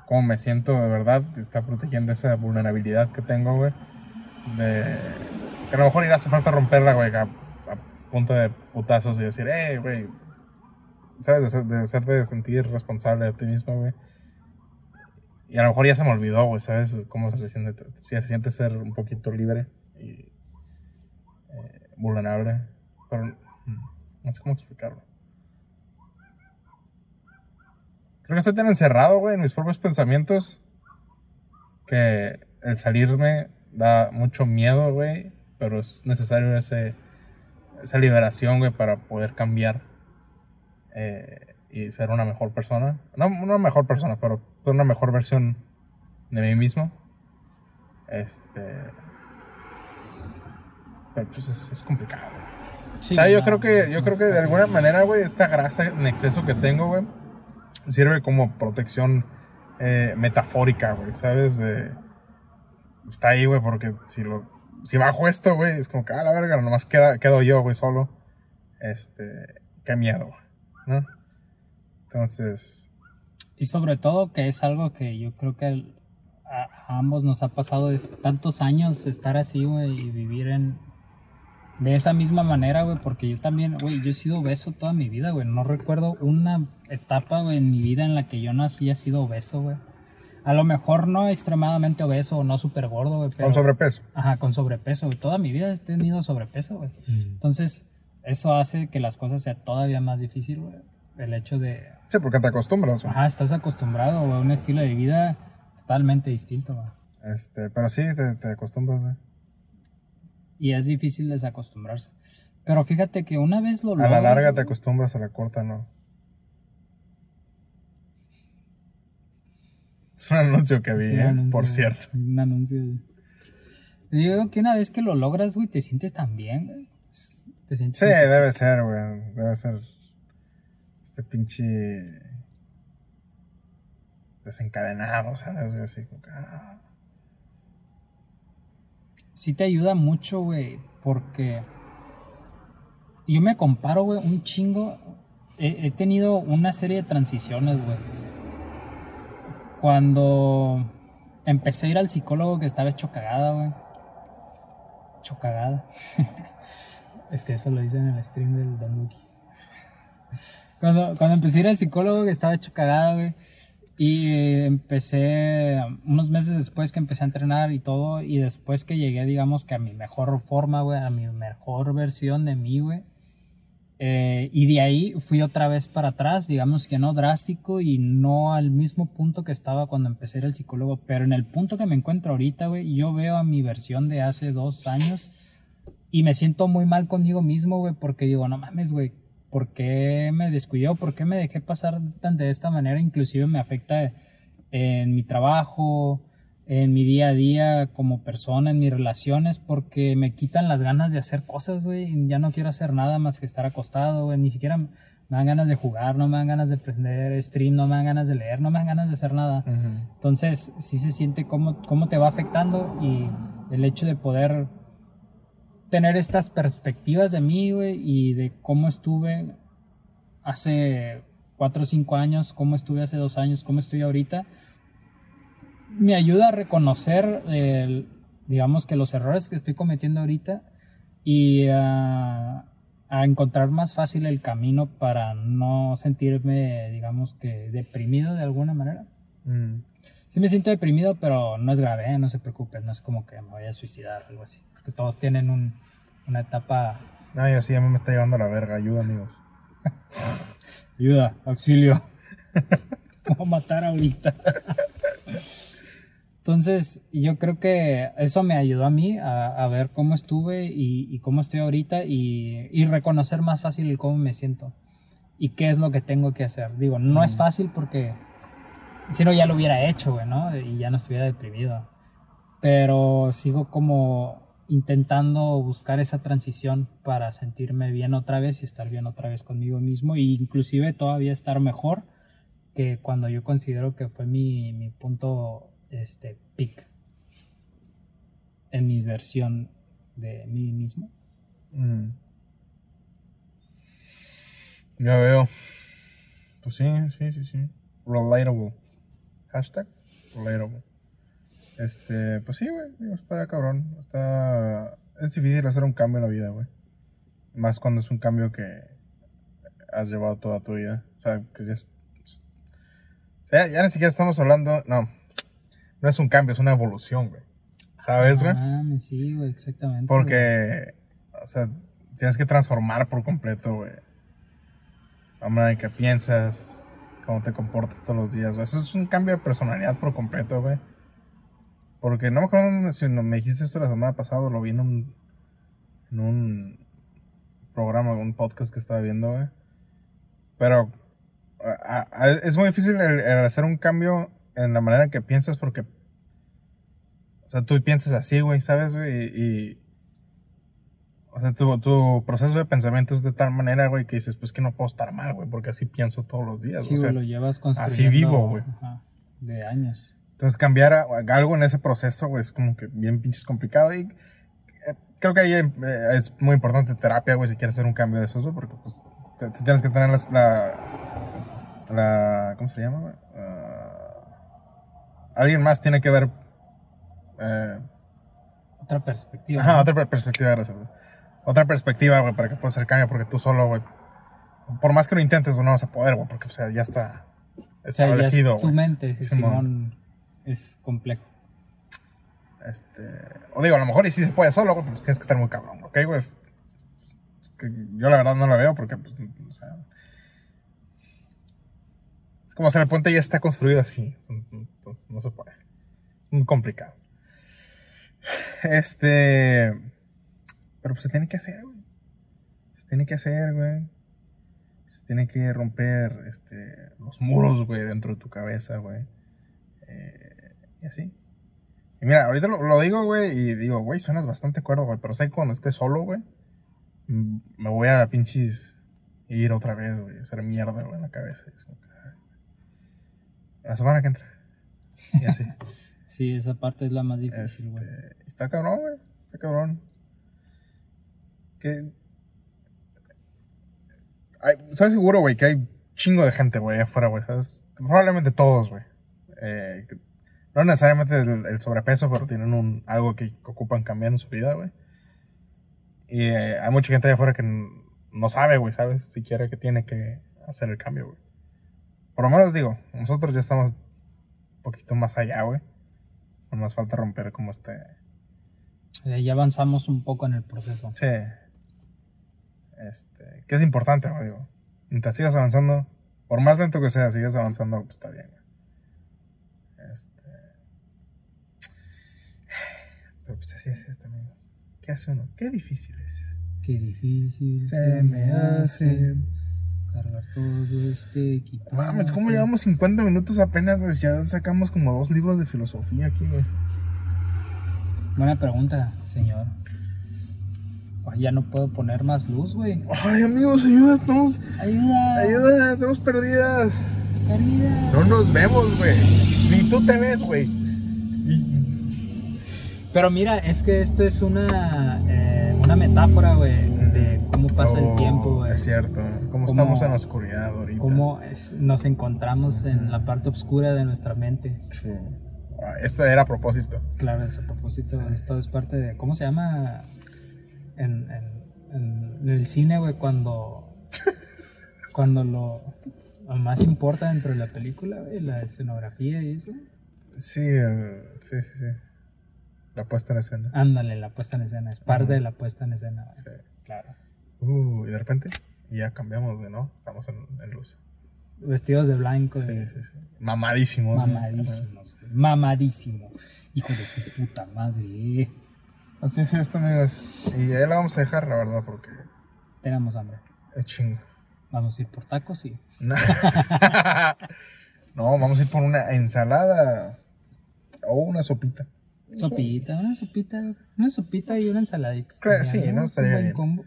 cómo me siento de verdad está protegiendo esa vulnerabilidad que tengo güey de que a lo mejor irá hace falta romperla güey a, a punta de putazos y decir eh güey sabes de, de hacerte sentir responsable de ti mismo güey y a lo mejor ya se me olvidó, güey, ¿sabes? Cómo se siente, si se siente ser un poquito libre y eh, vulnerable. Pero mm, no sé cómo explicarlo. Creo que estoy tan encerrado, güey, en mis propios pensamientos que el salirme da mucho miedo, güey, pero es necesario ese, esa liberación, güey, para poder cambiar eh, y ser una mejor persona. No una mejor persona, pero ser una mejor versión de mí mismo. Este. Pero pues es, es complicado. Sí, O sea, yo creo que, yo creo que de alguna manera, güey, esta grasa en exceso que tengo, güey, sirve como protección eh, metafórica, güey, ¿sabes? De, está ahí, güey, porque si lo, si bajo esto, güey, es como que, a la verga, nomás queda, quedo yo, güey, solo. Este, qué miedo, ¿no? Entonces, Y sobre todo que es algo que yo creo que a, ambos nos ha pasado es tantos años estar así, güey, y vivir en de esa misma manera, güey, porque yo también, güey, yo he sido obeso toda mi vida, güey. No recuerdo una etapa, güey, en mi vida en la que yo no haya sido obeso, güey. A lo mejor no extremadamente obeso o no súper gordo, güey, pero... con sobrepeso. Ajá, con sobrepeso, güey. Toda mi vida he tenido sobrepeso, güey. Entonces, Eso hace que las cosas sea todavía más difícil, güey. El hecho de... Sí, porque te acostumbras, güey. Ajá, estás acostumbrado a un estilo de vida totalmente distinto, güey. Este, pero sí, te, te acostumbras, güey. Y es difícil desacostumbrarse. Pero fíjate que una vez lo A la logras, larga te acostumbras, a la corta no. Es [laughs] un anuncio que vi, Sí, ¿eh? anuncio, por cierto. Un anuncio. digo que una vez que lo logras, güey, te sientes tan bien, güey. Te sientes Sí, debe ser, güey. Debe ser este pinche desencadenado, ¿sabes? Así como que, ah. sí te ayuda mucho, güey, porque yo me comparo, güey, un chingo. He, tenido una serie de transiciones, güey. Cuando empecé a ir al psicólogo que estaba hecho cagada, güey. Hecho [laughs] es que eso lo hice en el stream del Don Lucky. Cuando, cuando empecé a ir al psicólogo estaba hecho cagada, güey. Y empecé unos meses después que empecé a entrenar y todo, y después que llegué, digamos que a mi mejor forma, güey, a mi mejor versión de mí, güey. Eh, y de ahí fui otra vez para atrás, digamos que no drástico y no al mismo punto que estaba cuando empecé al psicólogo, pero en el punto que me encuentro ahorita, güey, yo veo a mi versión de hace dos años y me siento muy mal conmigo mismo, güey, porque digo, no mames, güey, ¿por qué me descuidé? ¿Por qué me dejé pasar tan de esta manera? Inclusive me afecta en mi trabajo, en mi día a día como persona, en mis relaciones, porque me quitan las ganas de hacer cosas, güey. Ya no quiero hacer nada más que estar acostado, güey. Ni siquiera me dan ganas de jugar, no me dan ganas de prender stream, no me dan ganas de leer, no me dan ganas de hacer nada. Entonces, sí se siente cómo, cómo te va afectando y el hecho de poder tener estas perspectivas de mí, y de cómo estuve hace cuatro o cinco años, cómo estuve hace dos años, cómo estoy ahorita, me ayuda a reconocer, digamos que los errores que estoy cometiendo ahorita y a, a encontrar más fácil el camino para no sentirme, digamos que deprimido de alguna manera. Mm. Sí me siento deprimido, pero no es grave, ¿eh? no se preocupen, no es como que me voy a suicidar o algo así. Porque todos tienen un- una etapa... Ay, así a mí me está llevando la verga. Ayuda, amigos. [laughs] Ayuda, auxilio. [laughs] Voy a matar ahorita. Entonces, yo creo que eso me ayudó a mí a, a ver cómo estuve y, y cómo estoy ahorita y, y reconocer más fácil cómo me siento y qué es lo que tengo que hacer. Digo, no es fácil porque si no ya lo hubiera hecho, güey, ¿no? Y ya no estuviera deprimido. Pero sigo como intentando buscar esa transición para sentirme bien otra vez y estar bien otra vez conmigo mismo e inclusive todavía estar mejor que cuando yo considero que fue mi, mi punto este peak en mi versión de mí mismo. Mm. Ya veo. Pues sí, sí, sí, sí. Relatable. Hashtag relatable. Este, pues sí, güey. digo, Está cabrón. Está. Es difícil hacer un cambio en la vida, güey. Más cuando es un cambio que has llevado toda tu vida. O sea, que ya es. sea, ya ni siquiera estamos hablando. No. No es un cambio, es una evolución, güey. ¿Sabes, güey? Ah, sí, güey, exactamente. Porque, o sea, tienes que transformar por completo, güey. La manera en que piensas, cómo te comportas todos los días, güey. Eso es un cambio de personalidad por completo, güey. Porque no me acuerdo si me dijiste esto la semana pasada, lo vi en un, en un programa, un podcast que estaba viendo, güey. Pero a- a- es muy difícil el- hacer un cambio en la manera en que piensas porque o sea, tú piensas así, güey, ¿sabes, güey? Y- O sea, tu, tu proceso de pensamiento es de tal manera, güey, que dices, pues que no puedo estar mal, güey, porque así pienso todos los días. Sí, o sea, lo llevas construyendo. vivo, güey. ajá, De años. entonces cambiar a- algo en ese proceso, güey, es como que bien pinches complicado. Y eh, creo que ahí eh, es muy importante terapia, güey, si quieres hacer un cambio de eso, porque pues te- te tienes que tener las- la, la, ¿cómo se llama, güey? Ah, alguien más tiene que ver... eh, Otra perspectiva. Ajá, ¿no? otra per- perspectiva, gracias. güey. Otra perspectiva, güey, para que puedas hacer cambio, porque tú solo, güey. Por más que lo intentes, güey, no vas a poder, güey, porque, o sea, ya está O sea, ya es establecido, tu mente, sí, Simón. Es complejo. Este, o digo, a lo mejor y sí se puede solo, güey, pero tienes que estar muy cabrón, ¿ok, güey? yo la verdad no la veo porque, pues, o sea, es como si el puente ya está construido así, entonces no se puede. Muy complicado. Este, pero pues se tiene que hacer, güey. Se tiene que hacer, güey. Se tiene que romper, este, los muros, güey, dentro de tu cabeza, güey. Eh, y así. Y mira, ahorita lo, lo digo, güey, y digo, güey, suenas bastante cuerdo, güey, pero sé que cuando esté solo, güey, mm, me voy a pinches ir otra vez, güey, a hacer mierda, güey, en la cabeza. Es como que, La semana que entra. Y así. [laughs] Sí, esa parte es la más difícil, güey. Este, está cabrón, güey. Está cabrón. Que. Ay, ¿Sabes seguro, güey, que hay chingo de gente, güey, afuera, güey? ¿Sabes? Probablemente todos, güey. Eh, no necesariamente el, el sobrepeso, pero tienen un, algo que ocupan cambiar en su vida, güey. Y eh, hay mucha gente allá afuera que no sabe, güey, ¿sabes? Siquiera que tiene que hacer el cambio, güey. Por lo menos digo, nosotros ya estamos un poquito más allá, güey. No nos falta romper como este. Ya avanzamos un poco en el proceso. Sí. Este. Que es importante, güey, digo. Mientras sigas avanzando, por más lento que sea, sigas avanzando, pues está bien, güey. Este. Pero pues así es esto, amigos. ¿Qué hace uno? Qué difícil es. Qué difícil Se me hace. cargar todo este equipo. Mames, ¿cómo llevamos 50 minutos apenas? Pues ya sacamos como dos libros de filosofía aquí, güey. Buena pregunta, señor. Ay, ya no puedo poner más luz, güey. Ay, amigos, ayuda, estamos. Ayuda. Ayuda, estamos perdidas. Caridad. No nos vemos, güey. Ni tú te ves, güey. Pero mira, es que esto es una, eh, una metáfora, güey, de cómo pasa Oh, el tiempo, güey. Es cierto. Cómo Cómo- estamos en la oscuridad ahorita. Cómo es- nos encontramos en la parte oscura de nuestra mente. True. Ah, Esto era a propósito. Claro, es a propósito, esto es parte de. ¿Cómo se llama? En, en- en- el cine, güey, cuando. [laughs] cuando lo, lo más importa dentro de la película, güey, la escenografía y eso. Sí, el- sí, sí, sí. La puesta en escena. Ándale, la puesta en escena, es parte de la puesta en escena, güey. Sí. Claro. Uh, y de repente, ya cambiamos, güey, ¿no? Estamos en, en luz. Vestidos de blanco, Sí, sí, sí. Mamadísimos. mamadísimos, mamadísimo. Hijo de su puta madre. Así es esto, amigos. Y ahí la vamos a dejar, la verdad, porque Tenemos hambre. es chingo. Vamos a ir por tacos y. [laughs] No. vamos a ir por una ensalada o una sopita. Sopita, una sopita, una sopita y una ensaladita. Claro, sí, ¿no? Es Estaría bien. combo.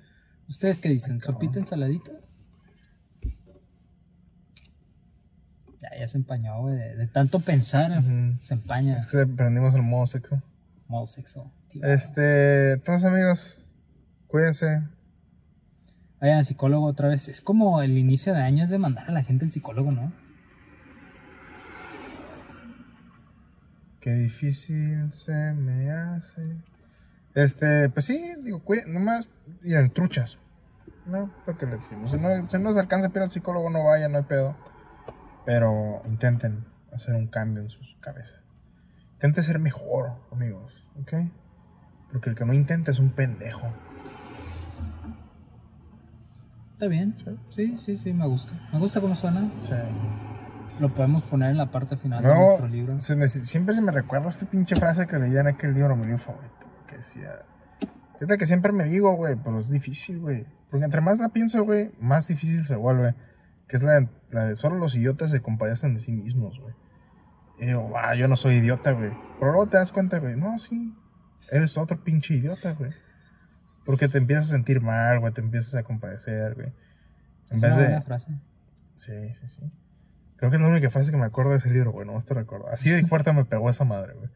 ¿Ustedes qué dicen? ¿Sopita, ensaladita? Ya, ya se empañó, güey. De, de tanto pensar, se empaña. Es que prendimos el modo sexo. Modo sexo. Este, entonces, amigos, cuídense. Vayan al psicólogo otra vez. Es como el inicio de año es de mandar a la gente al psicólogo, ¿no? Qué difícil se me hace. Este, pues sí, digo, cuiden, nomás ir en truchas. No, lo que le decimos. Si no, si no se alcanza a ir al psicólogo, no vayan, no hay pedo. Pero intenten hacer un cambio en su cabeza. Intenten ser mejor, amigos, ¿ok? Porque el que no intenta es un pendejo. Está bien. Sí, sí, sí, me gusta. Me gusta cómo suena. Sí. Lo podemos poner en la parte final de nuestro libro. se me- siempre se me recuerda esta pinche frase que leía en aquel libro, mi libro favorito, que decía... Es la que siempre me digo, güey, pero es difícil, güey. Porque entre más la pienso, güey, más difícil se vuelve. Que es la, la de solo los idiotas se compadecen de sí mismos, güey. Y digo, ah, yo no soy idiota, güey. Pero luego te das cuenta, güey, no, sí, eres otro pinche idiota, güey. Porque te empiezas a sentir mal, güey, te empiezas a compadecer, güey. En Es vez una de... buena frase. Sí, sí, sí. Creo que es la única frase que me acuerdo de ese libro, güey. No te recuerdo. Así de fuerte me pegó esa madre, güey.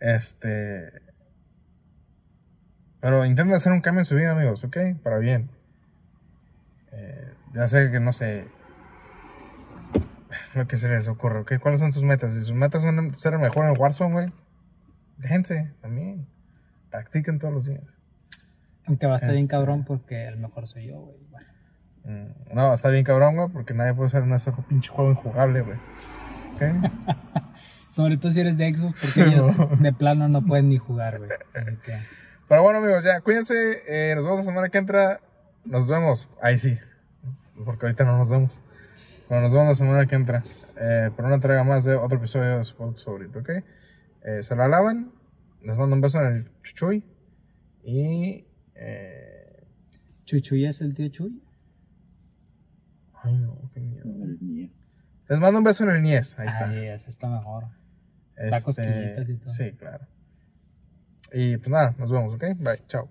Este. Pero intenten hacer un cambio en su vida, amigos, ¿ok? Para bien. Eh, ya sé que no sé. Lo que se les ocurre, ¿ok? ¿Cuáles son sus metas? Si sus metas son ser el mejor en Warzone, güey, déjense también. Practiquen todos los días. Aunque va a estar bien Este- cabrón porque el mejor soy yo, güey. Bueno. Mm, No, está bien cabrón, güey, porque nadie puede hacer un pinche juego injugable, güey. ¿Ok? [laughs] Sobre todo si eres de Xbox, porque ellos de plano no pueden ni jugar, güey. Que, Pero bueno, amigos, ya, cuídense. eh, nos vemos la semana que entra. nos vemos. Ahí sí. Porque ahorita no nos vemos. Pero nos vemos la semana que entra. Eh, por una entrega más de otro episodio de su favorito, ¿ok? Eh, se la lavan. Les mando un beso en el chuchuy. Y. Eh, Chuchuy es el tío Chuy. ay, no, qué miedo. El Nies. Les mando un beso en el Nies. Ahí está. Ay, ese está mejor. Este, da cosquillitas y todo. Sí, claro. Y pues nada, nos vemos, ¿ok? Bye, chao.